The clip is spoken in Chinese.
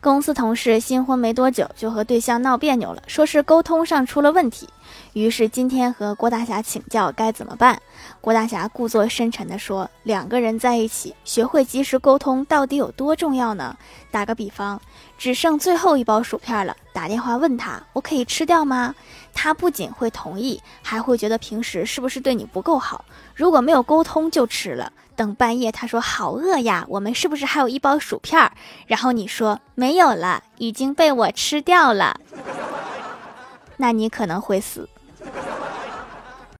公司同事新婚没多久就和对象闹别扭了，说是沟通上出了问题。于是今天和郭大侠请教该怎么办。郭大侠故作深沉地说：“两个人在一起，学会及时沟通到底有多重要呢？打个比方，只剩最后一包薯片了，打电话问他，我可以吃掉吗？他不仅会同意，还会觉得平时是不是对你不够好？如果没有沟通就吃了，等半夜他说好饿呀，我们是不是还有一包薯片？然后你说没有了，已经被我吃掉了，那你可能会死。”